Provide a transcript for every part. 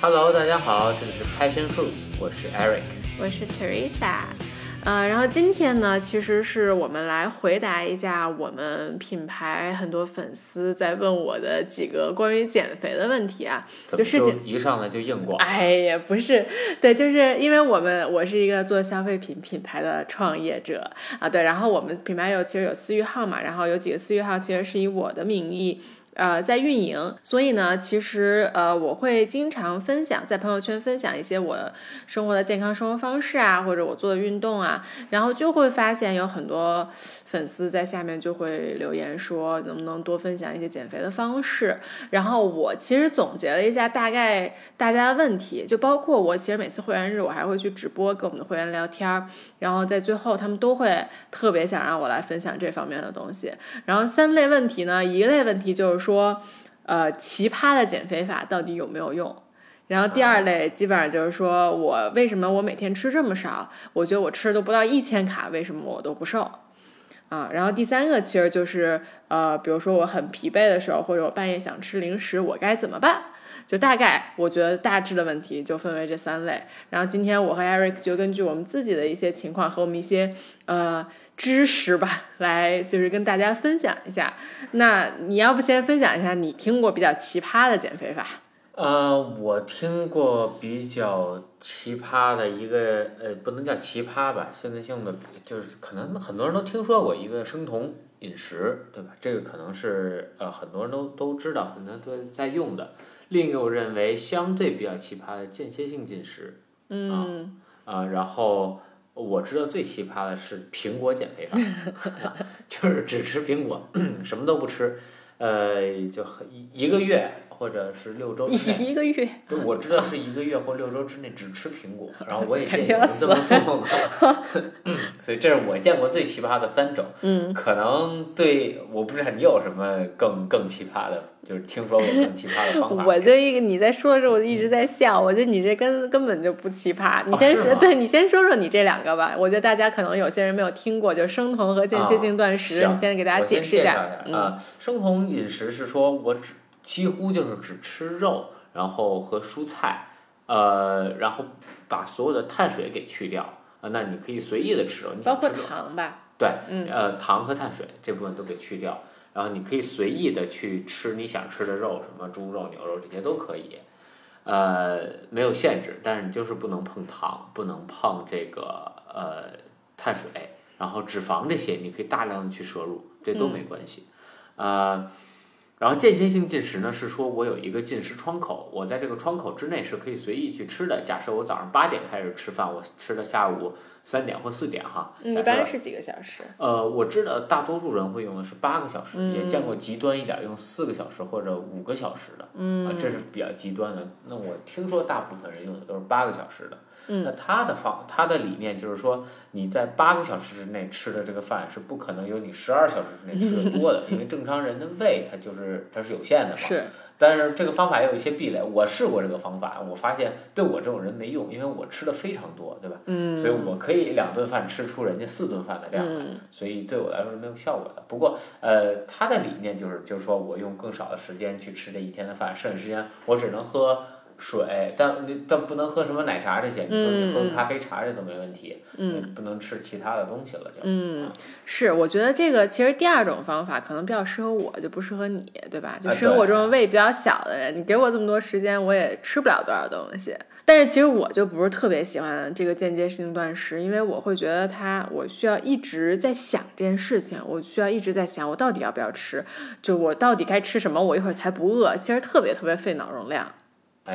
Hello，大家好，这里是 Passion Fruits，我是 Eric，我是 Teresa。呃，然后今天呢，其实是我们来回答一下我们品牌很多粉丝在问我的几个关于减肥的问题啊。怎么事情一上来就硬广？哎呀，不是，对，就是因为我们我是一个做消费品品牌的创业者啊，对，然后我们品牌有其实有私域号嘛，然后有几个私域号其实是以我的名义。呃，在运营，所以呢，其实呃，我会经常分享在朋友圈分享一些我生活的健康生活方式啊，或者我做的运动啊，然后就会发现有很多粉丝在下面就会留言说，能不能多分享一些减肥的方式。然后我其实总结了一下大概大家的问题，就包括我其实每次会员日我还会去直播跟我们的会员聊天儿，然后在最后他们都会特别想让我来分享这方面的东西。然后三类问题呢，一类问题就是说。说，呃，奇葩的减肥法到底有没有用？然后第二类基本上就是说我为什么我每天吃这么少？我觉得我吃的都不到一千卡，为什么我都不瘦？啊，然后第三个其实就是呃，比如说我很疲惫的时候，或者我半夜想吃零食，我该怎么办？就大概我觉得大致的问题就分为这三类。然后今天我和 Eric 就根据我们自己的一些情况和我们一些呃。知识吧，来就是跟大家分享一下。那你要不先分享一下你听过比较奇葩的减肥法？呃，我听过比较奇葩的一个，呃，不能叫奇葩吧，现在性的就是可能很多人都听说过一个生酮饮食，对吧？这个可能是呃很多人都都知道，很多人都在用的。另一个我认为相对比较奇葩的间歇性进食，嗯啊，然后。我知道最奇葩的是苹果减肥法，就是只吃苹果，什么都不吃，呃，就一一个月或者是六周之内，一个月，对，我知道是一个月或六周之内只吃苹果，然后我也 见过这么做过，所以这是我见过最奇葩的三种，嗯，可能对，我不知道你有什么更更奇葩的。就是听说过更奇葩的方法。我就一个你在说的时候，我就一直在笑。我觉得你这根根本就不奇葩。你先说，对你先说说你这两个吧。我觉得大家可能有些人没有听过，就是生酮和间歇性断食。你先给大家解释一下。啊，生酮饮食是说我只几乎就是只吃肉，然后和蔬菜，呃，然后把所有的碳水给去掉。啊，那你可以随意的吃肉，你包括糖吧？对，呃，糖和碳水这部分都给去掉。然后你可以随意的去吃你想吃的肉，什么猪肉、牛肉这些都可以，呃，没有限制，但是你就是不能碰糖，不能碰这个呃碳水，然后脂肪这些你可以大量的去摄入，这都没关系，啊。然后间歇性进食呢，是说我有一个进食窗口，我在这个窗口之内是可以随意去吃的。假设我早上八点开始吃饭，我吃到下午三点或四点哈。一般是几个小时？呃，我知道大多数人会用的是八个小时，也见过极端一点用四个小时或者五个小时的，嗯，这是比较极端的。那我听说大部分人用的都是八个小时的。那他的方，他的理念就是说，你在八个小时之内吃的这个饭是不可能有你十二小时之内吃的多的，因为正常人的胃它就是它是有限的嘛。是。但是这个方法也有一些壁垒，我试过这个方法，我发现对我这种人没用，因为我吃的非常多，对吧？嗯。所以我可以两顿饭吃出人家四顿饭的量来，所以对我来说是没有效果的。不过，呃，他的理念就是就是说我用更少的时间去吃这一天的饭，剩下时间我只能喝。水，但你但不能喝什么奶茶这些，你说你喝咖啡茶这都没问题，嗯，不能吃其他的东西了就。嗯，是，我觉得这个其实第二种方法可能比较适合我，就不适合你，对吧？就适合我这种胃比较小的人，你给我这么多时间，我也吃不了多少东西。但是其实我就不是特别喜欢这个间接性断食，因为我会觉得它，我需要一直在想这件事情，我需要一直在想我到底要不要吃，就我到底该吃什么，我一会儿才不饿，其实特别特别费脑容量。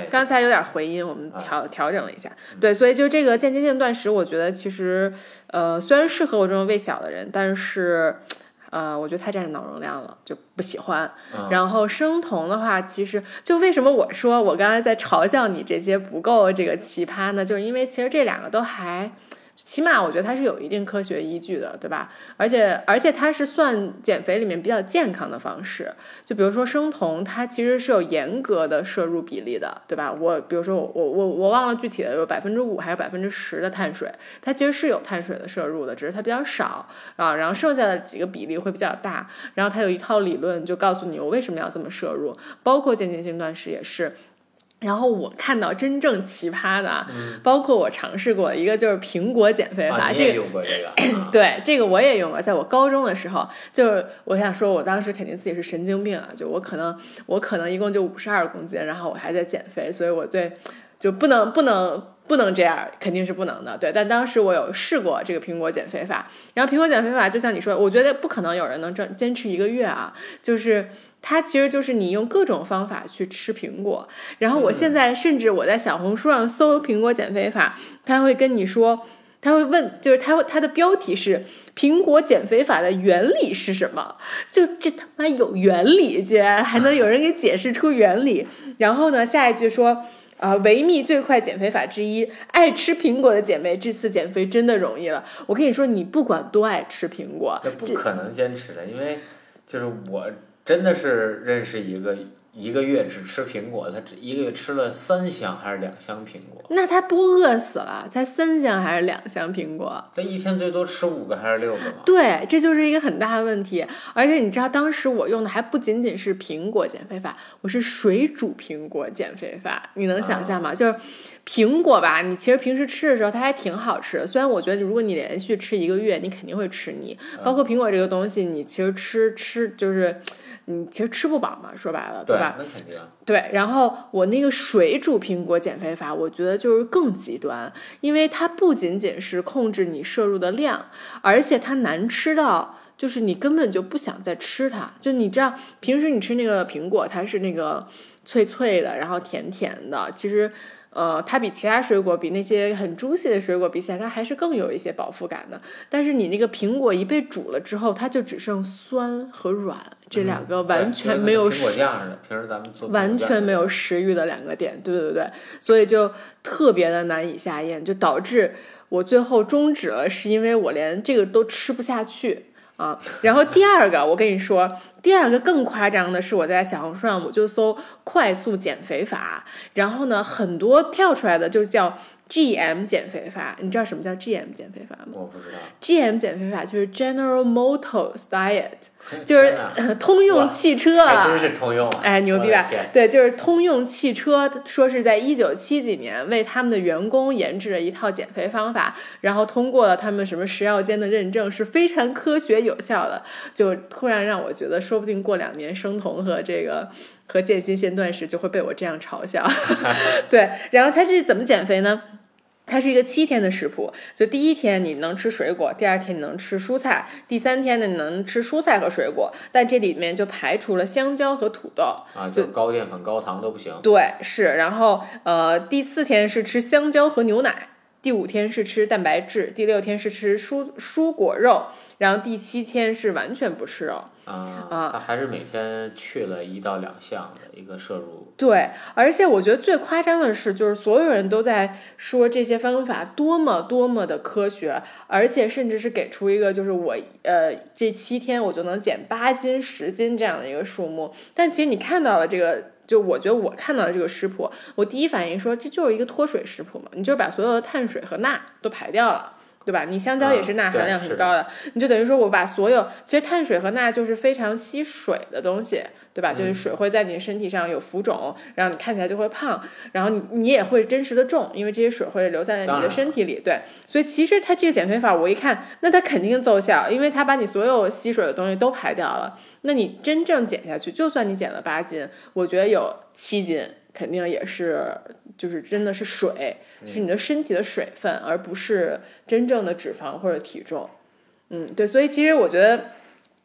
刚才有点回音，我们调调整了一下。对，所以就这个间歇性断食，我觉得其实，呃，虽然适合我这种胃小的人，但是，呃，我觉得太占脑容量了，就不喜欢。然后生酮的话，其实就为什么我说我刚才在嘲笑你这些不够这个奇葩呢？就是因为其实这两个都还。起码我觉得它是有一定科学依据的，对吧？而且而且它是算减肥里面比较健康的方式。就比如说生酮，它其实是有严格的摄入比例的，对吧？我比如说我我我我忘了具体的有百分之五还是百分之十的碳水，它其实是有碳水的摄入的，只是它比较少啊。然后剩下的几个比例会比较大。然后它有一套理论就告诉你我为什么要这么摄入，包括间歇性断食也是。然后我看到真正奇葩的，嗯包括我尝试过一个就是苹果减肥法，啊，这个也用过这个？啊 对，这个我也用过，在我高中的时候，就是我想说，我当时肯定自己是神经病啊，就我可能我可能一共就五十二公斤，然后我还在减肥，所以我对就不能不能不能这样，肯定是不能的。对，但当时我有试过这个苹果减肥法，然后苹果减肥法就像你说，我觉得不可能有人能坚坚持一个月啊，就是。它其实就是你用各种方法去吃苹果，然后我现在甚至我在小红书上搜苹果减肥法，它会跟你说，他会问，就是他会他的标题是“苹果减肥法的原理是什么”，就这他妈有原理，居然还能有人给解释出原理。然后呢，下一句说。啊，维密最快减肥法之一，爱吃苹果的姐妹这次减肥真的容易了。我跟你说，你不管多爱吃苹果，那不可能坚持的，因为就是我真的是认识一个一个月只吃苹果，他只一个月吃了三箱还是两箱苹果，那他不饿死了？才三箱还是两箱苹果？他一天最多吃五个还是六个吗？对，这就是一个很大的问题。而且你知道，当时我用的还不仅仅是苹果减肥法，我是水煮苹果减肥法。你能想象吗？就是苹果吧，你其实平时吃的时候它还挺好吃的。虽然我觉得，如果你连续吃一个月，你肯定会吃腻。包括苹果这个东西，你其实吃吃就是。你其实吃不饱嘛，说白了，对吧？那肯定。对，然后我那个水煮苹果减肥法，我觉得就是更极端，因为它不仅仅是控制你摄入的量，而且它难吃到就是你根本就不想再吃它。就你知道，平时你吃那个苹果，它是那个脆脆的，然后甜甜的，其实。呃，它比其他水果，比那些很 juicy 的水果比起来，它还是更有一些饱腹感的。但是你那个苹果一被煮了之后，它就只剩酸和软这两个完全没有苹果的，完全没有食欲的两个点，对对对，所以就特别的难以下咽，就导致我最后终止了，是因为我连这个都吃不下去啊。然后第二个，我跟你说，第二个更夸张的是，我在小红书上我就搜快速减肥法，然后呢，很多跳出来的就叫 GM 减肥法，你知道什么叫 GM 减肥法吗我不知道，？GM 减肥法就是 General Motors Diet。就是呃通用汽车真是通用啊！哎，牛逼吧？对，就是通用汽车说是在一九七几年为他们的员工研制了一套减肥方法，然后通过了他们什么食药监的认证，是非常科学有效的。就突然让我觉得，说不定过两年生酮和这个和间歇性断食就会被我这样嘲笑。对，然后他是怎么减肥呢？它是一个七天的食谱，就第一天你能吃水果，第二天你能吃蔬菜，第三天呢你能吃蔬菜和水果，但这里面就排除了香蕉和土豆。啊，就高淀粉、高糖都不行。对，是，然后呃，第四天是吃香蕉和牛奶，第五天是吃蛋白质，第六天是吃蔬蔬果肉，然后第七天是完全不吃肉。啊，啊他还是每天去了一到两项的一个摄入。对，而且我觉得最夸张的是，就是所有人都在说这些方法多么多么的科学，而且甚至是给出一个就是我呃这七天我就能减八斤十斤这样的一个数目。但其实你看到了这个，就我觉得我看到了这个食谱，我第一反应说这就是一个脱水食谱嘛，你就把所有的碳水和钠都排掉了。对吧？你香蕉也是钠含量很高的，你就等于说我把所有其实碳水和钠就是非常吸水的东西，对吧？就是水会在你身体上有浮肿，然后你看起来就会胖，然后你你也会真实的重，因为这些水会留在你的身体里。对，所以其实它这个减肥法，我一看，那它肯定奏效，因为它把你所有吸水的东西都排掉了。那你真正减下去，就算你减了八斤，我觉得有七斤肯定也是，就是真的是水，是你的身体的水分，而不是真正的脂肪或者体重。嗯，对，所以其实我觉得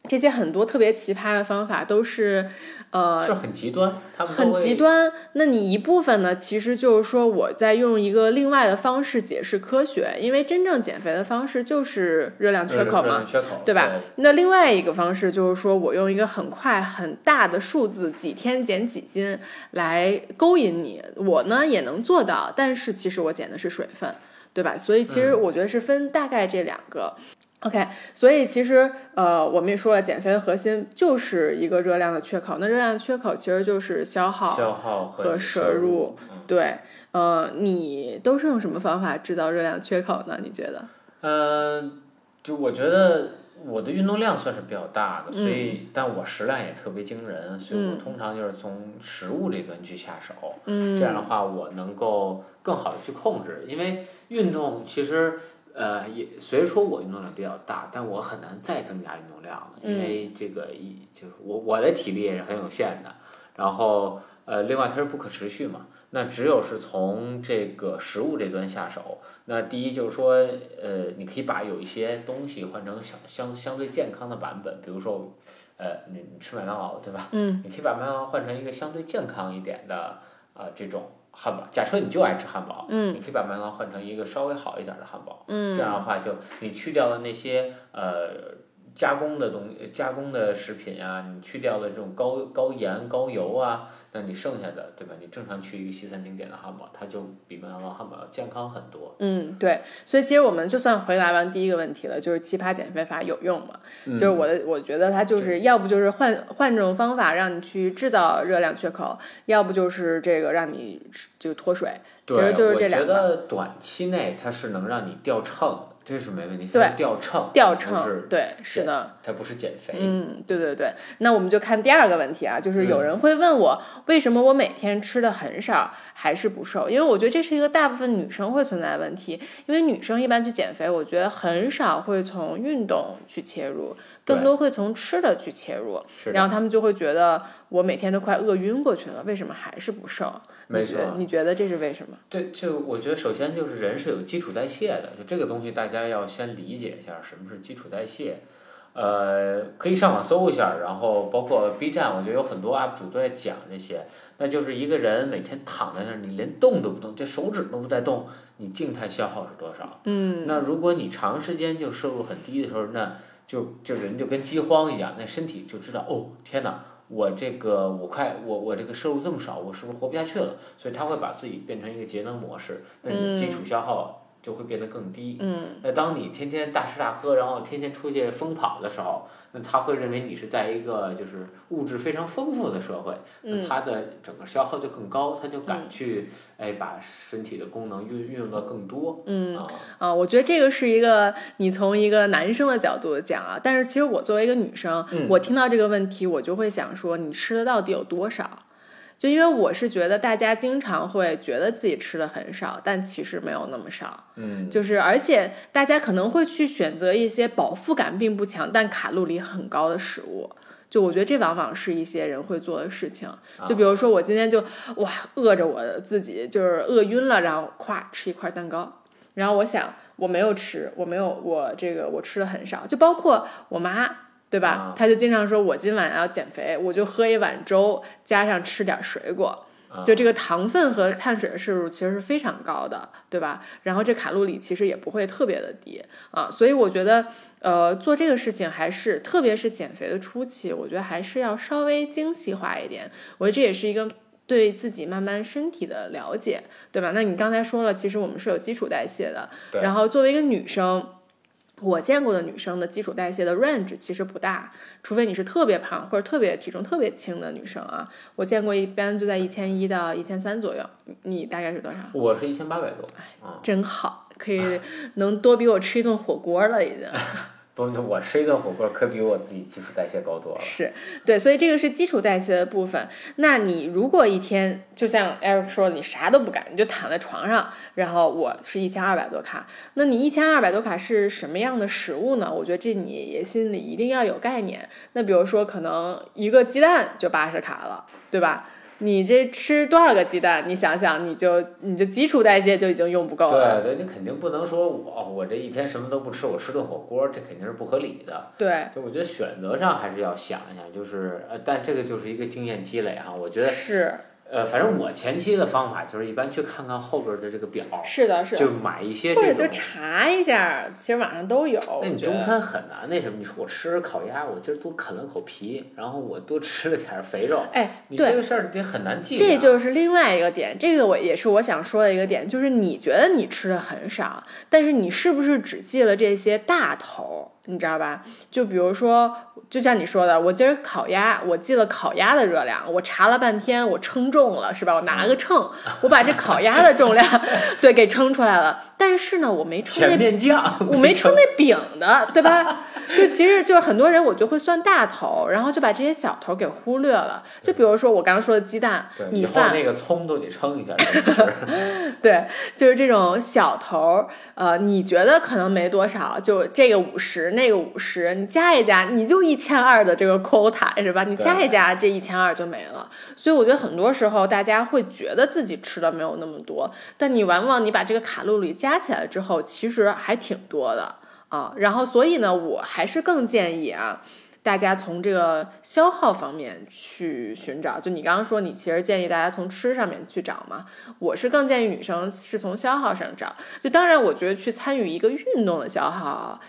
这些很多特别奇葩的方法都是，呃，就是很极端，他们很极端。那你一部分呢，其实就是说我在用一个另外的方式解释科学，因为真正减肥的方式就是热量缺口嘛，缺口，对吧？那另外一个方式就是说我用一个很快很大的数字，几天减几斤来勾引你，我呢也能做到，但是其实我减的是水分，对吧？所以其实我觉得是分大概这两个。OK，所以其实呃，我们也说了，减肥的核心就是一个热量的缺口。那热量缺口其实就是消耗。消耗和摄摄入嗯对，呃，你都是用什么方法制造热量缺口呢？你觉得？嗯，就我觉得我的运动量算是比较大的，所嗯以但我食量也特别惊人，所以我通常就是从食物这端去下手。嗯，这样的话，我能够更好的去控制，因为运动其实。呃，也虽然说我运动量比较大，但我很难再增加运动量了，因为这个一就是我我的体力也是很有限的，然后呃，另外它是不可持续嘛，那只有是从这个食物这端下手。那第一就是说，呃，你可以把有一些东西换成相相相对健康的版本，比如说，呃，你你吃麦当劳对吧？嗯，你可以把麦当劳换成一个相对健康一点的啊、呃这种汉堡。假设你就爱吃汉堡，嗯，你可以把麦当劳换成一个稍微好一点的汉堡。嗯，这样的话就你去掉了那些呃加工的东加工的食品啊，你去掉了这种高高盐高油啊，那你剩下的对吧？你正常去一个西餐厅点的汉堡，它就比麦当劳汉堡要健康很多。嗯，对，所以其实我们就算回答完第一个问题了，就是奇葩减肥法有用吗？嗯就是我的，我觉得它就是要不就是换换这种方法让你去制造热量缺口，要不就是这个让你就脱水，其对，实就是这我觉两个。得短期内它是能让你掉秤的，这是没问题。对掉秤，不掉秤是，对，是的，它不是减肥。嗯，对对对。那我们就看第二个问题啊，就是有人会问我，为什么我每天吃的很少还是不瘦？因为我觉得这是一个大部分女生会存在的问题，因为女生一般去减肥，我觉得很少会从运动去切入，更多会从吃的去切入，是，然后他们就会觉得我每天都快饿晕过去了，为什么还是不瘦？没错你觉得。你觉得这是为什么？这就我觉得，首先就是人是有基础代谢的，就这个东西大家要先理解一下什么是基础代谢。呃，可以上网搜一下，然后包括 B 站，我觉得有很多 UP 主都在讲这些。那就是一个人每天躺在那儿，你连动都不动，这手指都不带动，你静态消耗是多少？嗯，那如果你长时间就摄入很低的时候，那就就人就跟饥荒一样，那身体就知道哦，天哪，我这个我快我我这个摄入这么少，我是不是活不下去了？所以他会把自己变成一个节能模式，那你的基础消耗就会变得更低。嗯那当你天天大吃大喝，然后天天出去疯跑的时候，那他会认为你是在一个就是物质非常丰富的社会，那嗯他的整个消耗就更高，他就敢去哎把身体的功能运运用到更多嗯啊。啊，我觉得这个是一个你从一个男生的角度讲啊，但是其实我作为一个女生，嗯我听到这个问题，我就会想说，你吃的到底有多少？就因为我是觉得大家经常会觉得自己吃的很少，但其实没有那么少。嗯，就是而且大家可能会去选择一些饱腹感并不强，但卡路里很高的食物。就我觉得这往往是一些人会做的事情。就比如说我今天就哇饿着我自己，就是饿晕了，然后咵吃一块蛋糕，然后我想我没有吃，我没有我这个我吃的很少，就包括我妈。对吧他？就经常说，我今晚要减肥，我就喝一碗粥，加上吃点水果，啊就这个糖分和碳水的摄入其实是非常高的，对吧？然后这卡路里其实也不会特别的低啊，所以我觉得，呃，做这个事情还是，特别是减肥的初期，我觉得还是要稍微精细化一点。我觉得这也是一个对自己慢慢身体的了解，对吧？那你刚才说了，其实我们是有基础代谢的，然后作为一个女生。我见过的女生的基础代谢的 range 其实不大，除非你是特别胖或者特别体重特别轻的女生啊。我见过一般就在一千一到一千三左右，你你大概是多少？我是一千八百多，哎，真好，可以能多比我吃一顿火锅了，已经。我吃一顿火锅可比我自己基础代谢高多了。是对，所以这个是基础代谢的部分。那你如果一天就像 Eric 说，你啥都不干，你就躺在床上，然后我是一千二百多卡，那你一千二百多卡是什么样的食物呢？我觉得这你也心里一定要有概念。那比如说，可能一个鸡蛋就八十卡了，对吧？你这吃多少个鸡蛋？你想想，你就你就基础代谢就已经用不够了。对对，你肯定不能说我我这一天什么都不吃，我吃顿火锅，这肯定是不合理的。对，就我觉得选择上还是要想一想，就是呃，但这个就是一个经验积累哈。我觉得是呃，反正我前期的方法就是一般去看看后边儿的这个表，是的，是的。就买一些这或者就。查一下，其实网上都有。那你中餐很难那什么？你说我吃烤鸭，我今儿多啃了口皮，然后我多吃了点儿肥肉，哎，对你这，个事儿你很难记啊。这就是另外一个点，这个我也是我想说的一个点，就是你觉得你吃的很少，但是你是不是只记了这些大头？你知道吧？就比如说，就像你说的，我今儿烤鸭，我记了烤鸭的热量，我查了半天，我称重了，是吧？我拿了个秤，我把这烤鸭的重量 对给称出来了。但是呢，我没称那面酱，我没称那饼的，对吧？就其实就是很多人我就会算大头，然后就把这些小头给忽略了。就比如说我刚刚说的鸡蛋、对，米饭，以后那个葱都得称一下 吃。对，就是这种小头儿，呃，你觉得可能没多少，就这个五十，那个五十，你加一加，你就一千二的这个 quota 是吧？你加一加，这一千二就没了。所以我觉得很多时候大家会觉得自己吃的没有那么多，但你往往你把这个卡路里加起来之后，其实还挺多的啊。然后所以呢，我还是更建议啊。大家从这个消耗方面去寻找，就你刚刚说，你其实建议大家从吃上面去找嘛。我是更建议女生是从消耗上找。就当然，我觉得去参与一个运动的消耗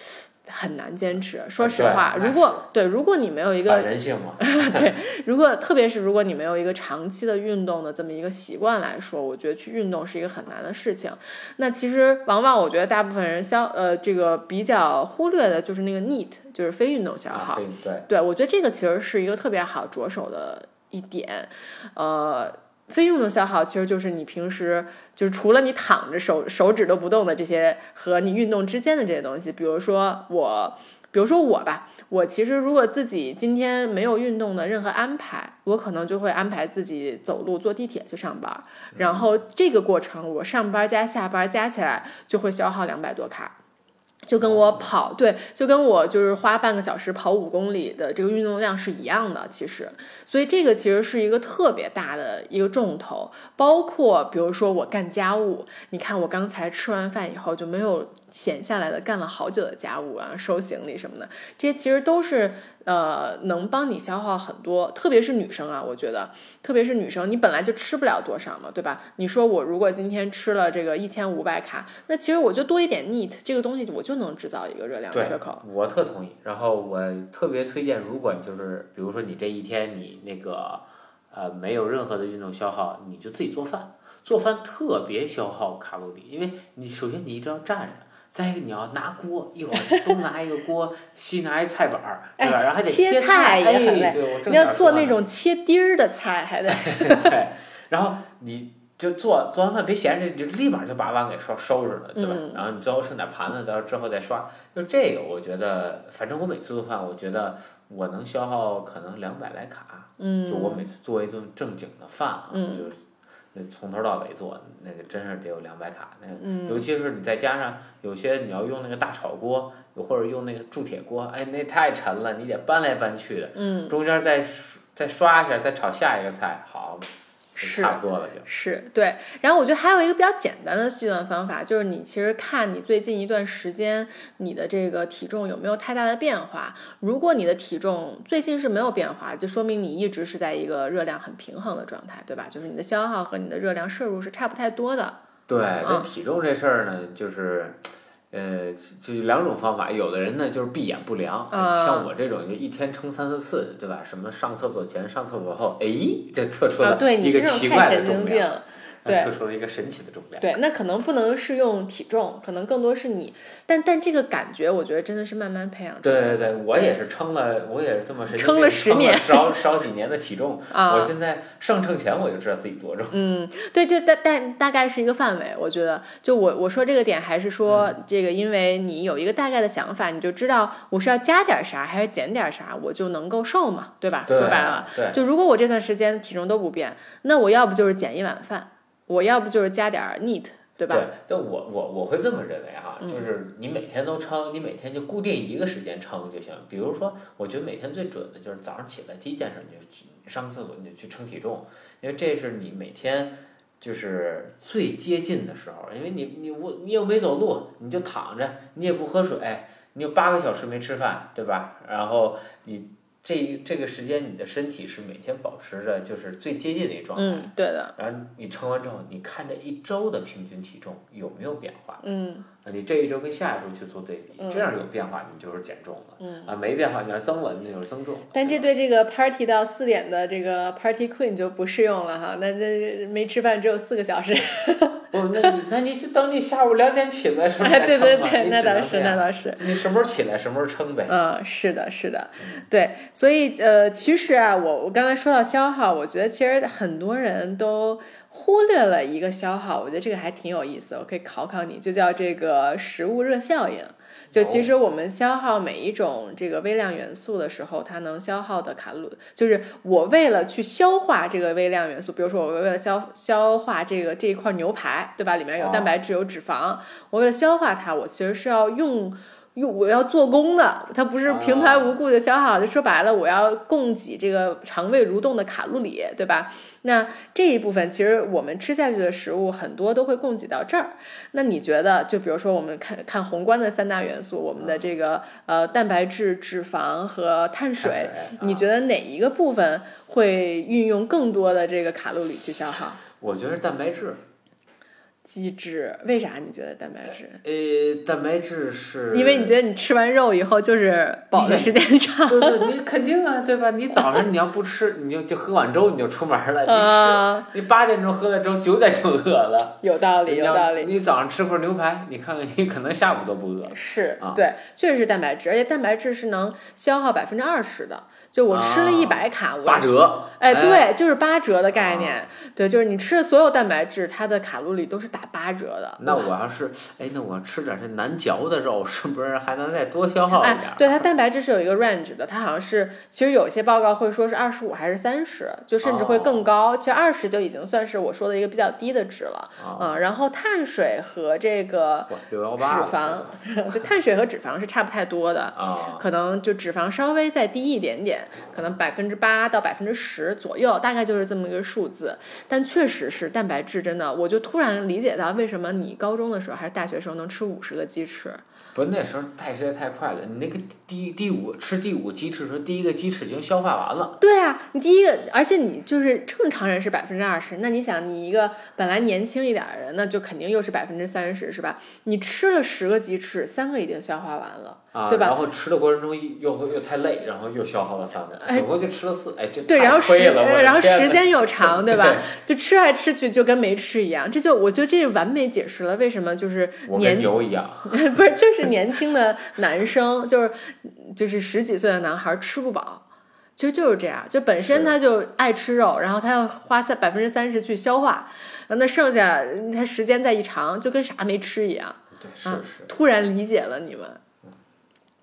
很难坚持。说实话，如果对，如果你没有一个反人性嘛，对，如果特别是如果你没有一个长期的运动的这么一个习惯来说，我觉得去运动是一个很难的事情。那其实往往我觉得大部分人消呃这个比较忽略的就是那个 NEAT，就是非运动消耗。啊，对，对，我觉得这个其实是一个特别好着手的一点，呃。非运动消耗其实就是你平时就是除了你躺着手手指都不动的这些和你运动之间的这些东西，比如说我，比如说我吧，我其实如果自己今天没有运动的任何安排，我可能就会安排自己走路坐地铁去上班，然后这个过程我上班加下班加起来就会消耗两百多卡。就跟我跑对，就跟我就是花半个小时跑五公里的这个运动量是一样的，其实，所以这个其实是一个特别大的一个重头，包括比如说我干家务，你看我刚才吃完饭以后就没有闲下来的干了好久的家务啊，收行李什么的，这些其实都是呃能帮你消耗很多，特别是女生啊，我觉得，特别是女生，你本来就吃不了多少嘛，对吧？你说我如果今天吃了这个一千五百卡，那其实我就多一点 NEAT 这个东西，我就能制造一个热量缺口。我特同意。然后我特别推荐，如果就是比如说你这一天你那个呃没有任何的运动消耗，你就自己做饭。做饭特别消耗卡路里，因为你首先你一定要站着，再一个你要拿锅，一会儿东拿一个锅，西拿一菜板儿，对吧？然后还得哎切菜，你要做那种切丁儿的菜，还得 对，然后你就做做完饭别闲着，你就立马就把碗给收收拾了，对吧？嗯然后你最后剩点盘子，到之后再刷。就这个，我觉得，反正我每次做饭，我觉得我能消耗可能两百来卡。嗯，就我每次做一顿正经的饭啊，嗯就是那从头到尾做，那个真是得有两百卡。那个嗯尤其是你再加上有些你要用那个大炒锅，有或者用那个铸铁锅，哎，那太沉了，你得搬来搬去的。嗯中间再再刷一下，再炒下一个菜，好，就是差不多了就。是对，然后我觉得还有一个比较简单的计算方法，就是你其实看你最近一段时间你的这个体重有没有太大的变化。如果你的体重最近是没有变化，就说明你一直是在一个热量很平衡的状态，对吧？就是你的消耗和你的热量摄入是差不太多的。对，嗯那体重这事儿呢，就是，呃，就就两种方法。有的人呢就是闭眼不量，啊像我这种就一天称三四次，对吧？什么上厕所前、上厕所后，哎，就测出啊，了一个奇怪的重量，了。对测出了一个神奇的重量。对，那可能不能是用体重，可能更多是你，但但这个感觉，我觉得真的是慢慢培养出来的。对对对，我也是称了，我也是这么称了十年少少几年的体重。啊我现在上秤前我就知道自己多重。嗯，对，就大大大概是一个范围，我觉得，就我我说这个点还是说这个，因为你有一个大概的想法，你就知道我是要加点啥还是减点啥，我就能够瘦嘛，对吧？对说白了，对，就如果我这段时间体重都不变，那我要不就是减一碗饭，我要不就是加点儿 neat，对吧？对，但我我我会这么认为哈，嗯就是你每天都称，你每天就固定一个时间称就行。比如说，我觉得每天最准的就是早上起来第一件事你就去上个厕所，你就去称体重，因为这是你每天就是最接近的时候。因为你你我你又没走路，你就躺着，你也不喝水，你有八个小时没吃饭，对吧？然后你这这个时间，你的身体是每天保持着就是最接近的一个状态。嗯，对的，然后你称完之后，你看这一周的平均体重有没有变化？嗯啊，你这一周跟下一周去做对比，嗯这样有变化，你就是减重了。嗯。啊，没变化，你要是增了，那就是增重。但这对这个 party 到四点的这个 party queen 就不适用了哈，那那没吃饭只有四个小时。不，那你那你就等你下午两点起来什么哎，再对对对，你那倒是，那倒是。你什么时候起来，什么时候称呗。嗯，是的，是的，对，所以呃，其实啊，我我刚才说到消耗，我觉得其实很多人都忽略了一个消耗，我觉得这个还挺有意思，我可以考考你，就叫这个食物热效应。就其实我们消耗每一种这个微量元素的时候，它能消耗的卡路，就是我为了去消化这个微量元素，比如说我为了消消化这个这一块牛排，对吧？里面有蛋白质有脂肪，我为了消化它，我其实是要用。用我要做工的，它不是平白无故的消耗。就说白了，我要供给这个肠胃蠕动的卡路里，对吧？那这一部分其实我们吃下去的食物很多都会供给到这儿。那你觉得，就比如说我们看看宏观的三大元素，我们的这个呃蛋白质、脂肪和碳水，你觉得哪一个部分会运用更多的这个卡路里去消耗？我觉得蛋白质。机制为啥你觉得蛋白质？呃，蛋白质是因为你觉得你吃完肉以后就是饱的时间长。就是你肯定啊，对吧？你早上你要不吃，你就就喝碗粥你就出门了。啊，你八点钟喝的粥，九点就饿了。有道理，有道理。你早上吃块牛排，你看看你可能下午都不饿。是，对，确实是蛋白质，而且蛋白质是能消耗百分之二十的。就我吃了一百卡，我八折，哎，对，就是八折的概念，对，就是你吃的所有蛋白质，它的卡路里都是打八折的。那我要是，哎，那我吃点这难嚼的肉，是不是还能再多消耗一点？对，它蛋白质是有一个 range 的，它好像是，其实有些报告会说是二十五还是三十，就甚至会更高。其实二十就已经算是我说的一个比较低的值了。嗯，然后碳水和这个脂肪，就碳水和脂肪是差不太多的，可能就脂肪稍微再低一点点。可能百分之八到百分之十左右，大概就是这么一个数字。但确实是蛋白质，真的，我就突然理解到为什么你高中的时候还是大学时候能吃五十个鸡翅。不，那时候代谢太快了。你那个第第五吃第五鸡翅的时候，第一个鸡翅已经消化完了。对啊，你第一个，而且你就是正常人是百分之二十，那你想，你一个本来年轻一点的人，那就肯定又是百分之三十，是吧？你吃了十个鸡翅，三个已经消化完了。啊，对吧？然后吃的过程中又又太累，然后又消耗了三个，总共就吃了四，哎，这对，然后时然后时间又长，对吧？就吃来吃去就跟没吃一样，这就我觉得这完美解释了为什么就是年牛一样，不是就是年轻的男生，就是就是十几岁的男孩吃不饱，其实就是这样，就本身他就爱吃肉，然后他要花三百分之三十去消化，然后那剩下他时间再一长，就跟啥没吃一样。对，是是。突然理解了你们。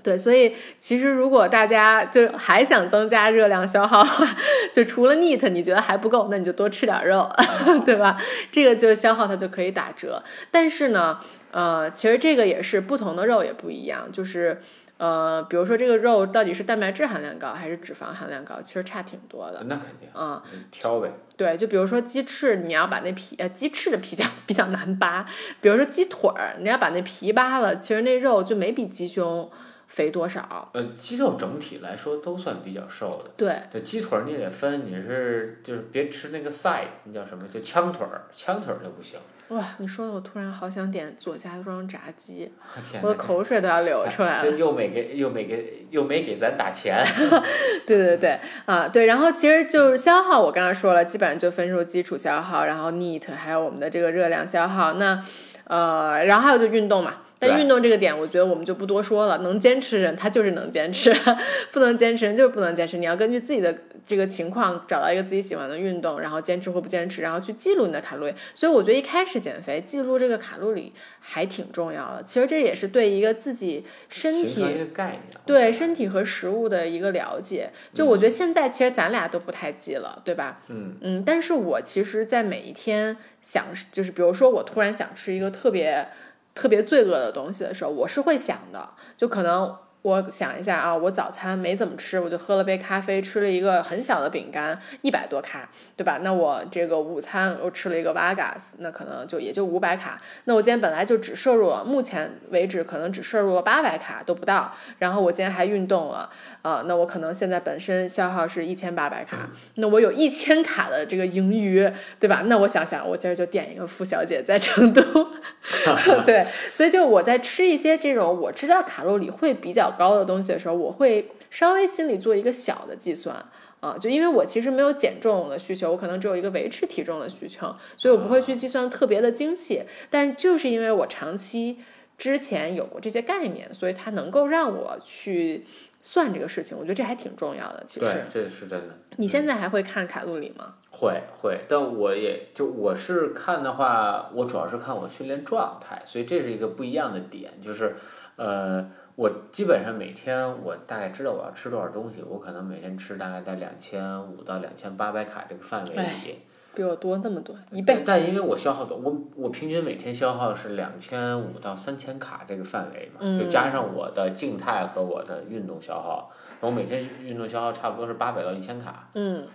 对，所以其实如果大家就还想增加热量消耗的话，就除了 NEAT 你觉得还不够，那你就多吃点肉，对吧？这个就消耗它就可以打折。但是呢，呃，其实这个也是不同的肉也不一样，就是呃，比如说这个肉到底是蛋白质含量高还是脂肪含量高，其实差挺多的。那肯定啊，挑呗。对，就比如说鸡翅，你要把那皮呃，鸡翅的皮较 比较难扒。比如说鸡腿儿，你要把那皮扒了，其实那肉就没比鸡胸。肥多少？呃，鸡肉整体来说都算比较瘦的。对，这鸡腿你得分，你是就是别吃那个 side，那叫什么？就枪腿儿，枪腿儿就不行。哇，你说的我突然好想点左家庄炸鸡，我的口水都要流出来了。又没给，又没给，又没给咱打钱。对对对，啊对，然后其实就是消耗，我刚刚说了，基本上就分数基础消耗，然后 neat，还有我们的这个热量消耗。那呃，然后还有就运动嘛。但运动这个点，我觉得我们就不多说了。能坚持人，他就是能坚持；不能坚持人，就是不能坚持。你要根据自己的这个情况，找到一个自己喜欢的运动，然后坚持或不坚持，然后去记录你的卡路里。所以我觉得一开始减肥记录这个卡路里还挺重要的。其实这也是对一个自己身体对身体和食物的一个了解。就我觉得现在其实咱俩都不太记了，对吧？嗯嗯。但是我其实，在每一天想，就是比如说我突然想吃一个特别。特别罪恶的东西的时候，我是会想的，就可能。我想一下啊，我早餐没怎么吃，我就喝了杯咖啡，吃了一个很小的饼干，一百多卡，对吧？那我这个午餐又吃了一个 Vegas，那可能就也就五百卡。那我今天本来就只摄入了，目前为止可能只摄入了八百卡都不到。然后我今天还运动了，啊，那我可能现在本身消耗是一千八百卡，那我有一千卡的这个盈余，对吧？那我想想，我今儿就点一个付小姐在成都，对，所以就我在吃一些这种我知道卡路里会比较。高的东西的时候，我会稍微心里做一个小的计算啊，就因为我其实没有减重的需求，我可能只有一个维持体重的需求，所以我不会去计算特别的精细。但就是因为我长期之前有过这些概念，所以它能够让我去算这个事情。我觉得这还挺重要的。其对实，，这是真的。你现在还会看卡路里吗？会会，但我也就我是看的话，我主要是看我训练状态，所以这是一个不一样的点，就是呃，我基本上每天我大概知道我要吃多少东西，我可能每天吃大概在两千五到两千八百卡这个范围哎里。比我多那么多，一倍。但但因为我消耗多，我我平均每天消耗是两千五到三千卡这个范围嘛，就加上我的静态和我的运动消耗，我每天运动消耗差不多是八百到一千卡。嗯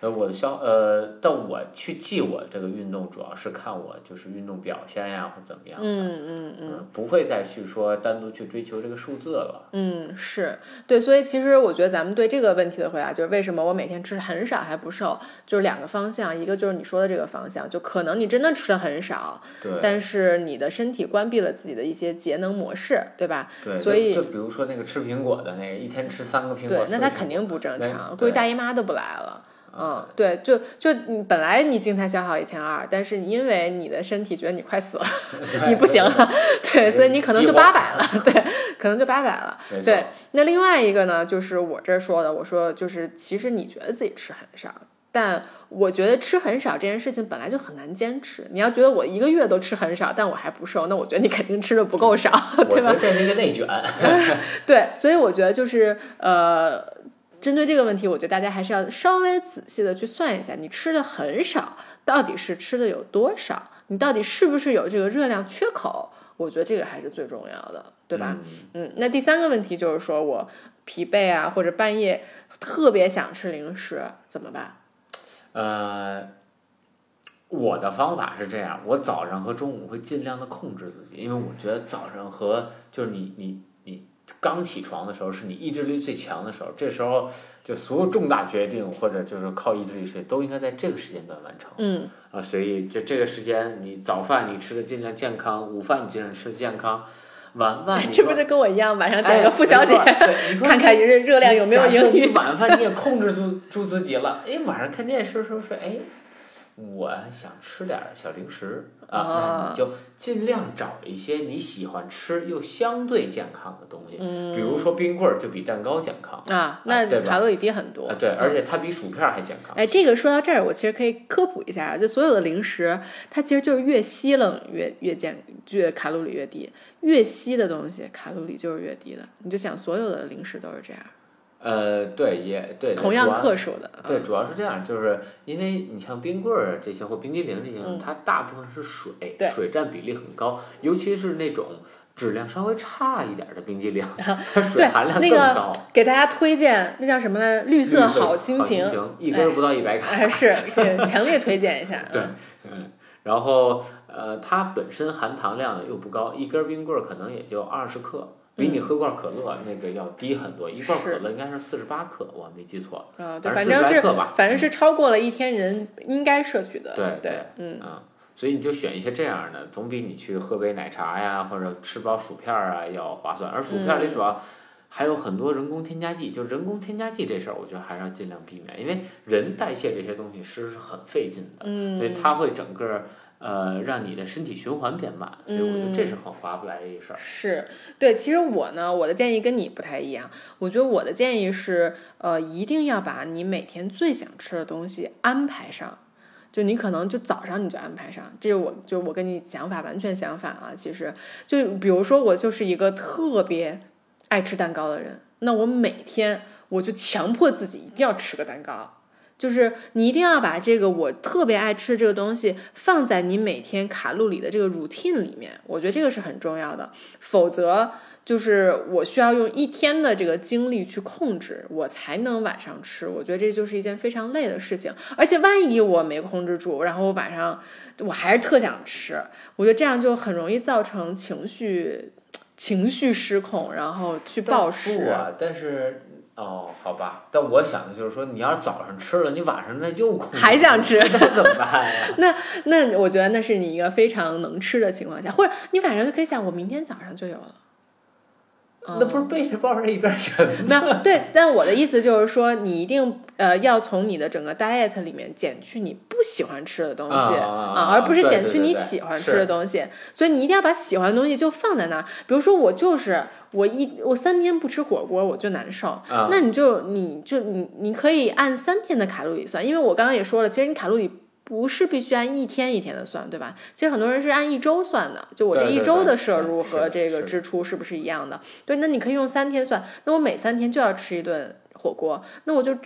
呃，我的消呃，但我去记我这个运动，主要是看我就是运动表现呀，或怎么样。嗯嗯嗯。嗯，不会再去说单独去追求这个数字了。嗯，是对，所以其实我觉得咱们对这个问题的回答就是为什么我每天吃很少还不瘦，就是两个方向，一个就是你说的这个方向，就可能你真的吃的很少，对但是你的身体关闭了自己的一些节能模式，对吧？对，所以就就比如说那个吃苹果的那个，一天吃三个苹果，对，那他肯定不正常，估计大姨妈都不来了。嗯，对，就就你本来你静态消耗一千二，但是因为你的身体觉得你快死了，你不行了，对，所以你可能就八百了，对，可能就八百了。对，那另外一个呢，就是我这说的，我说就是其实你觉得自己吃很少，但我觉得吃很少这件事情本来就很难坚持。你要觉得我一个月都吃很少，但我还不瘦，那我觉得你肯定吃的不够少，对吧觉得？这是一个内卷。对，所以我觉得就是呃，针对这个问题，我觉得大家还是要稍微仔细的去算一下，你吃的很少，到底是吃的有多少？你到底是不是有这个热量缺口？我觉得这个还是最重要的，对吧？嗯嗯，那第三个问题就是说我疲惫啊，或者半夜特别想吃零食，怎么办？呃，我的方法是这样，我早上和中午会尽量的控制自己，因为我觉得早上和就是你你你刚起床的时候是你意志力最强的时候，这时候就所有重大决定或者就是靠意志力谁都应该在这个时间段完成。嗯啊，所以就这个时间，你早饭你吃的尽量健康，午饭你尽量吃的健康，晚饭你说这不是跟我一样，晚上哎点个付小姐，对你说看看热热量有没有假设你盈余？晚饭你也控制住 住自己了，哎，晚上看电视的时候说，哎，我想吃点儿小零食啊，啊那你就尽量找一些你喜欢吃又相对健康的东西，比如说冰棍儿就比蛋糕健康啊，那卡路里低很多。啊，对，而且它比薯片儿还健康。哎，这个说到这儿，我其实可以科普一下啊，就所有的零食，它其实就是越稀冷越越健越卡路里越低，越稀的东西卡路里就是越低的。你就想所有的零食都是这样，呃，对，也对，同样克数的。啊对，主要是这样，就是因为你像冰棍儿这些或冰激凌这些，它大部分是水水占比例很高，尤其是那种质量稍微差一点儿的冰激凌，它水含量那个更高。给大家推荐那叫什么呢？绿绿色好好心情，一根儿不到一百卡。哎，是是强烈推荐一下。对，嗯，然后呃，它本身含糖量又不高，一根儿冰棍儿可能也就二十克。比你喝罐可乐那个要低很多，一罐可乐应该是四十八克，我没记错。啊，对，反正40反正是来克吧反正是超过了一天人应该摄取的。对对对，嗯，啊，所以你就选一些这样的，总比你去喝杯奶茶呀，或者吃包薯片儿啊要划算。而薯片儿里嗯主要还有很多人工添加剂，就是人工添加剂这事儿，我觉得还是要尽量避免，因为人代谢这些东西是是很费劲的，嗯所以它会整个呃让你的身体循环变慢，所以我觉得这嗯是很划不来的一事儿。是对，其实我呢，我的建议跟你不太一样。我觉得我的建议是，呃，一定要把你每天最想吃的东西安排上。就你可能就早上你就安排上，这是我就我跟你想法完全相反啊。其实就比如说我就是一个特别爱吃蛋糕的人，那我每天我就强迫自己一定要吃个蛋糕。就是你一定要把这个我特别爱吃的这个东西放在你每天卡路里的这个 routine 里面，我觉得这个是很重要的。否则就是我需要用一天的这个精力去控制，我才能晚上吃。我觉得这就是一件非常累的事情。而且万一我没控制住，然后我晚上我还是特想吃，我觉得这样就很容易造成情绪情绪失控，然后去暴但食。不啊，但是哦，好吧，但我想的就是说，你要是早上吃了，你晚上那又空还想吃那怎么办呀？那那我觉得那是你一个非常能吃的情况下，或者你晚上就可以想，我明天早上就有了。那不是背着包着一边沉吗？没有对，但我的意思就是说，你一定呃要从你的整个 diet 里面减去你不喜欢吃的东西啊啊而不是减去你喜欢吃的东西。所以你一定要把喜欢的东西就放在那儿。比如说我就是我一我三天不吃火锅我就难受，啊那你就你就你你可以按三天的卡路里算，因为我刚刚也说了，其实你卡路里。不是必须按一天一天的算，对吧？其实很多人是按一周算的，就我这一周的摄入和这个支出是不是一样的？对，那你可以用三天算，那我每三天就要吃一顿火锅，那我就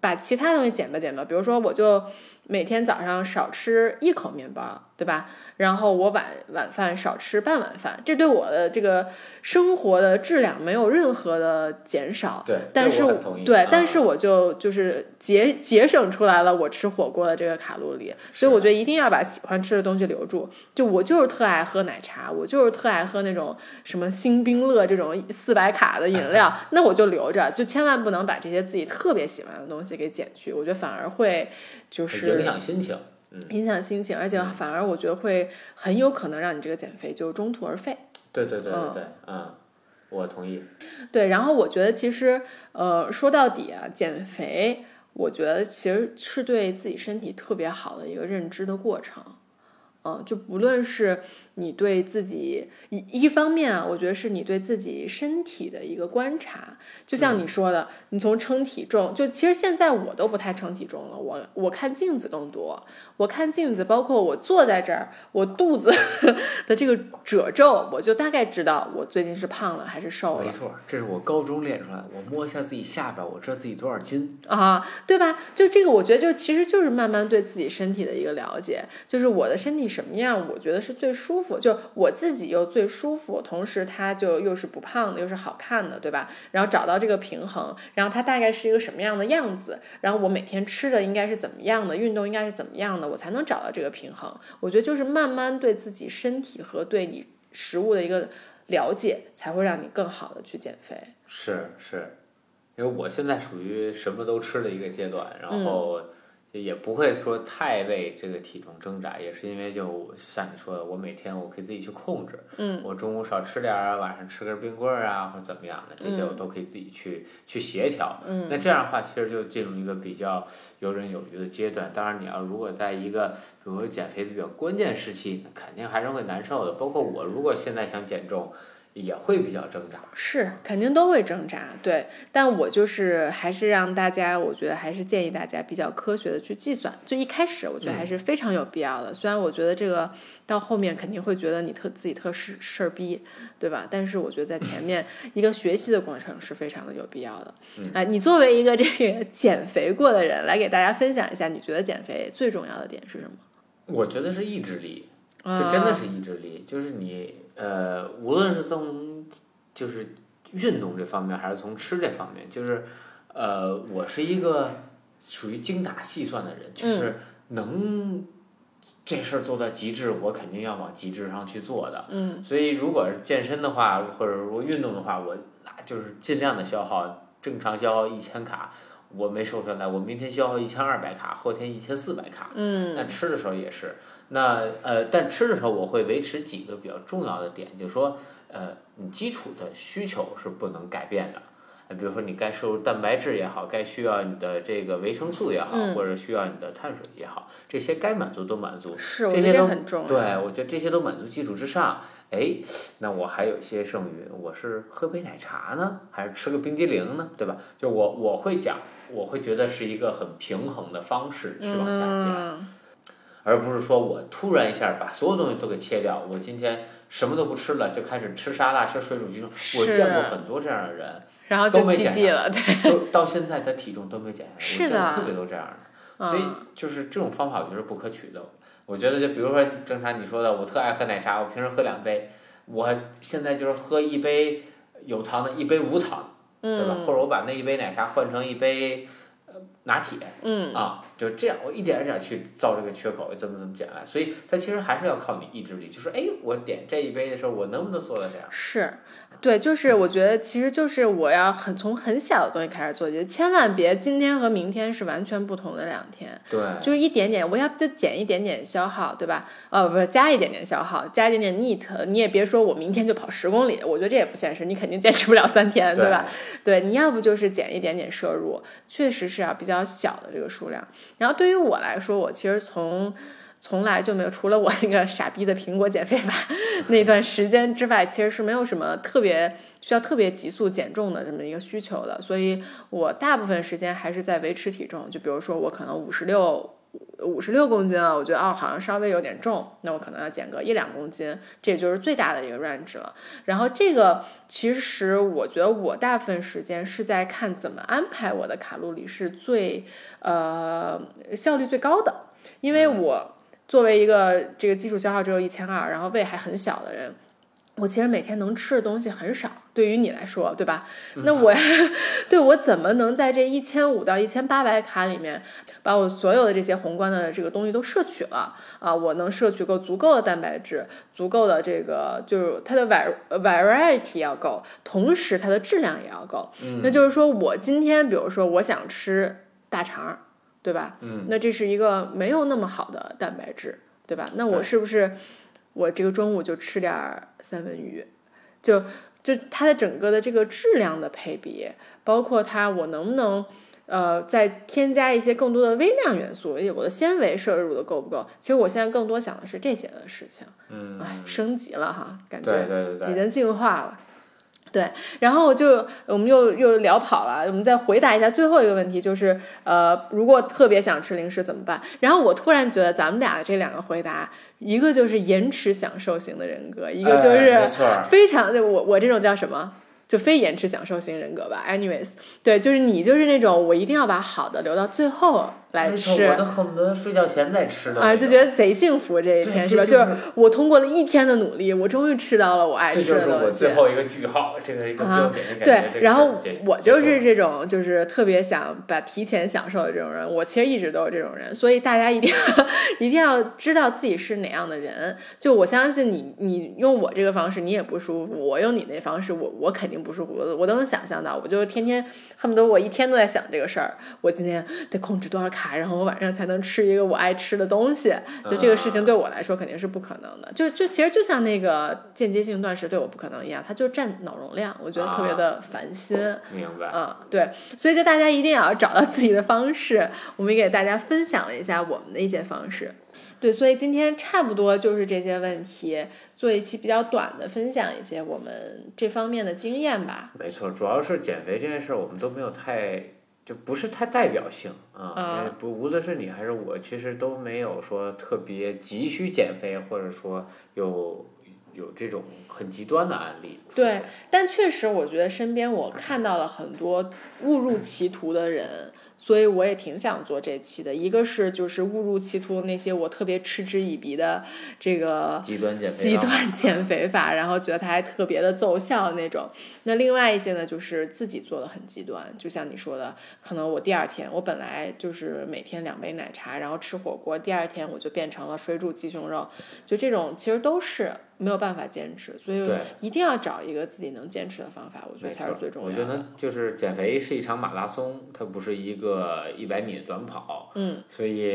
把其他东西减吧减吧，比如说我就每天早上少吃一口面包，对吧？然后我晚晚饭少吃半碗饭，这对我的这个生活的质量没有任何的减少。对，但是对，啊但是我就就是节节省出来了我吃火锅的这个卡路里，所以我觉得一定要把喜欢吃的东西留住。就我就是特爱喝奶茶，我就是特爱喝那种什么星冰乐这种四百卡的饮料，那我就留着，就千万不能把这些自己特别喜欢的东西给减去，我觉得反而会就是影响心情。嗯影响心情，而且反而我觉得会很有可能让你这个减肥就中途而废。对对对对嗯对，嗯，我同意。对，然后我觉得其实，呃，说到底啊，减肥，我觉得其实是对自己身体特别好的一个认知的过程。嗯，就不论是你对自己一一方面啊，我觉得是你对自己身体的一个观察，就像你说的，你从称体重，就其实现在我都不太称体重了，我我看镜子更多，我看镜子，包括我坐在这儿，我肚子 的这个褶皱，我就大概知道我最近是胖了还是瘦了没。错，这是我高中练出来的。我摸一下自己下边，我知道自己多少斤。啊，对吧？就这个，我觉得就其实就是慢慢对自己身体的一个了解，就是我的身体什么样，我觉得是最舒服，就我自己又最舒服，同时它就又是不胖的，又是好看的，对吧？然后找到这个平衡，然后它大概是一个什么样的样子，然后我每天吃的应该是怎么样的，运动应该是怎么样的，我才能找到这个平衡。我觉得就是慢慢对自己身体和对你食物的一个了解，才会让你更好的去减肥。是是，因为我现在属于什么都吃的一个阶段，然后就也不会说太为这个体重挣扎，也是因为就像你说的，我每天我可以自己去控制，嗯，我中午少吃点儿啊，晚上吃根冰棍儿啊，或者怎么样的，这些我都可以自己去去协调。嗯，那这样的话，其实就进入一个比较游刃有余的阶段。当然，你要如果在一个比如说减肥的比较关键时期，那肯定还是会难受的。包括我，如果现在想减重，也会比较挣扎。是，肯定都会挣扎，对。但我就是还是让大家，我觉得还是建议大家比较科学的去计算。就一开始，我觉得还是非常有必要的。虽然我觉得这个到后面肯定会觉得你特自己特事事儿逼，对吧？但是我觉得在前面 一个学习的过程是非常的有必要的。啊、你作为一个这个 减肥过的人，来给大家分享一下，你觉得减肥最重要的点是什么？我觉得是意志力，啊这真的是意志力，就是你呃，无论是从就是运动这方面，还是从吃这方面，就是呃，我是一个属于精打细算的人，就是能这事儿做到极致，我肯定要往极致上去做的。嗯所以，如果是健身的话，或者说运动的话，我那就是尽量的消耗，正常消耗一千卡，我没瘦下来，我明天消耗一千二百卡，后天一千四百卡。嗯那吃的时候也是，那呃，但吃的时候我会维持几个比较重要的点，就是说，呃，你基础的需求是不能改变的。呃比如说你该摄入蛋白质也好，该需要你的这个维生素也好，嗯或者需要你的碳水也好，这些该满足都满足。是，我觉得这这些都很重要。对，我觉得这些都满足基础之上，哎，那我还有一些剩余，我是喝杯奶茶呢，还是吃个冰激凌呢，对吧？就我我会讲，我会觉得是一个很平衡的方式去往下减，嗯而不是说我突然一下把所有东西都给切掉，我今天什么都不吃了，就开始吃沙拉、吃水煮鸡胸。我见过很多这样的人，然后就都没减了，对。就到现在他体重都没减下来，是我见过的特别多这样的。所以嗯就是这种方法，我觉得不可取的。我觉得就比如说正常你说的，我特爱喝奶茶，我平时喝两杯，我现在就是喝一杯有糖的，一杯无糖，对吧？嗯或者我把那一杯奶茶换成一杯，拿铁，嗯。啊，就这样，我一点一点去造这个缺口，怎么怎么减来，所以它其实还是要靠你意志力，就是哎，我点这一杯的时候，我能不能做到这样？是，对，就是我觉得其实就是我要很从很小的东西开始做，就千万别今天和明天是完全不同的两天，对，就是一点点，我要不就减一点点消耗，对吧？呃，不是加一点点消耗，加一点点 neat，你也别说我明天就跑十公里，我觉得这也不现实，你肯定坚持不了三天，对吧？对，你要不就是减一点点摄入，确实是要比较小的这个数量。然后对于我来说，我其实从从来就没有，除了我那个傻逼的苹果减肥法 那段时间之外，其实是没有什么特别需要特别急速减重的这么一个需求的。所以我大部分时间还是在维持体重。就比如说我可能五十六。五十六公斤啊，我觉得哦，好像稍微有点重，那我可能要减个一两公斤，这也就是最大的一个 range 了。然后这个其实我觉得我大部分时间是在看怎么安排我的卡路里是最呃效率最高的，因为我作为一个这个基础消耗只有一千二，然后胃还很小的人。我其实每天能吃的东西很少，对于你来说，对吧？那我，对我怎么能在这一千五到一千八百卡里面，把我所有的这些宏观的这个东西都摄取了啊？我能摄取够足够的蛋白质，足够的这个就是它的 var variety 要够，同时它的质量也要够。那就是说我今天，比如说我想吃大肠，对吧？嗯，那这是一个没有那么好的蛋白质，对吧？那我是不是？我这个中午就吃点三文鱼，就就它的整个的这个质量的配比，包括它我能不能呃再添加一些更多的微量元素，我的纤维摄入的够不够？其实我现在更多想的是这些的事情，嗯，哎，升级了哈，感觉已经进化了。对，然后就我们又又聊跑了，我们再回答一下最后一个问题，就是呃，如果特别想吃零食怎么办？然后我突然觉得咱们俩的这两个回答，一个就是延迟享受型的人格，一个就是非常的我我这种叫什么？就非延迟享受型人格吧。Anyways，对，就是你就是那种我一定要把好的留到最后来吃，我都恨不得睡觉前再吃的啊，就觉得贼幸福这一天是吧？就是我通过了一天的努力，我终于吃到了我爱吃的东西。这就是我最后一个句号，这个一个标准的感觉。对，然后我就是这种就是特别想把提前享受的这种人。我其实一直都是这种人，所以大家一定要 一定要知道自己是哪样的人。就我相信你，你用我这个方式你也不舒服，我用你那方式我我肯定。不舒服，我我都能想象到，我就天天恨不得我一天都在想这个事儿。我今天得控制多少卡，然后我晚上才能吃一个我爱吃的东西。就这个事情对我来说肯定是不可能的。就就其实就像那个间接性断食对我不可能一样，它就占脑容量，我觉得特别的烦心。明白。嗯，对，所以就大家一定要找到自己的方式。我们也给大家分享了一下我们的一些方式。对，所以今天差不多就是这些问题，做一期比较短的分享一些我们这方面的经验吧。没错，主要是减肥这件事儿，我们都没有太就不是太代表性啊，不无论是你还是我，其实都没有说特别急需减肥，或者说有有这种很极端的案例。对，但确实我觉得身边我看到了很多误入歧途的人。所以我也挺想做这期的，一个是就是误入歧途那些我特别嗤之以鼻的这个极端减肥极端减肥法，然后觉得它还特别的奏效的那种。那另外一些呢，就是自己做的很极端，就像你说的，可能我第二天我本来就是每天两杯奶茶，然后吃火锅，第二天我就变成了水煮鸡胸肉，就这种其实都是。没有办法坚持，所以一定要找一个自己能坚持的方法，我觉得才是最重要的。我觉得就是减肥是一场马拉松，它不是一个一百米的短跑。嗯。所以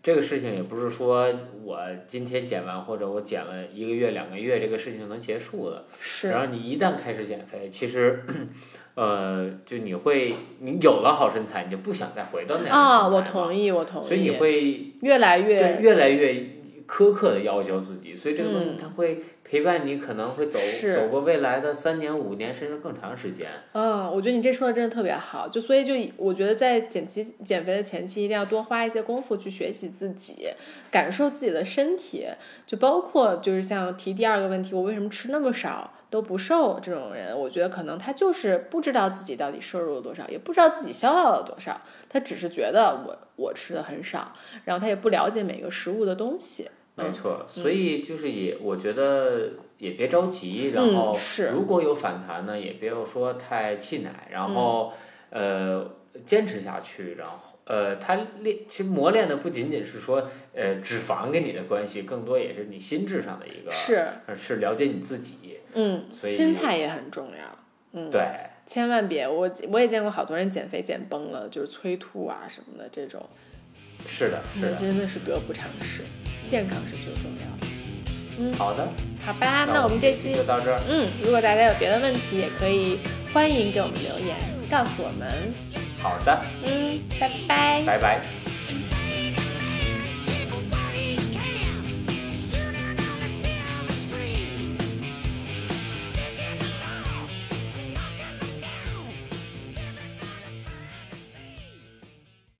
这个事情也不是说我今天减完或者我减了一个月两个月这个事情能结束的。是。然后你一旦开始减肥，其实，呃，就你会你有了好身材，你就不想再回到那样的身材啊，我同意，我同意。所以你会越来越越来越。苛刻的要求自己，所以这个东西它会陪伴你，可能会走走过未来的三年、五年，甚至更长时间。嗯，我觉得你这说的真的特别好，就所以就我觉得在减期减肥的前期，一定要多花一些功夫去学习自己，感受自己的身体，就包括就是像提第二个问题，我为什么吃那么少都不瘦？这种人，我觉得可能他就是不知道自己到底摄入了多少，也不知道自己消耗了多少，他只是觉得我我吃的很少，然后他也不了解每个食物的东西。没错，所以就是也，我觉得也别着急，然后如果有反弹呢，也不要说太气馁，然后呃，坚持下去，然后呃，它练其实磨练的不仅仅是说呃脂肪跟你的关系，更多也是你心智上的一个是，呃是了解你自己，嗯，所以心态也很重要，嗯，对，千万别我我也见过好多人减肥减崩了，就是催吐啊什么的这种，是的，是的，真的是得不偿失，健康是最重要的。嗯，好的，好吧，那我我们这期就到这儿，嗯，如果大家有别的问题，也可以欢迎给我们留言，告诉我们。好的，嗯，拜拜。拜拜。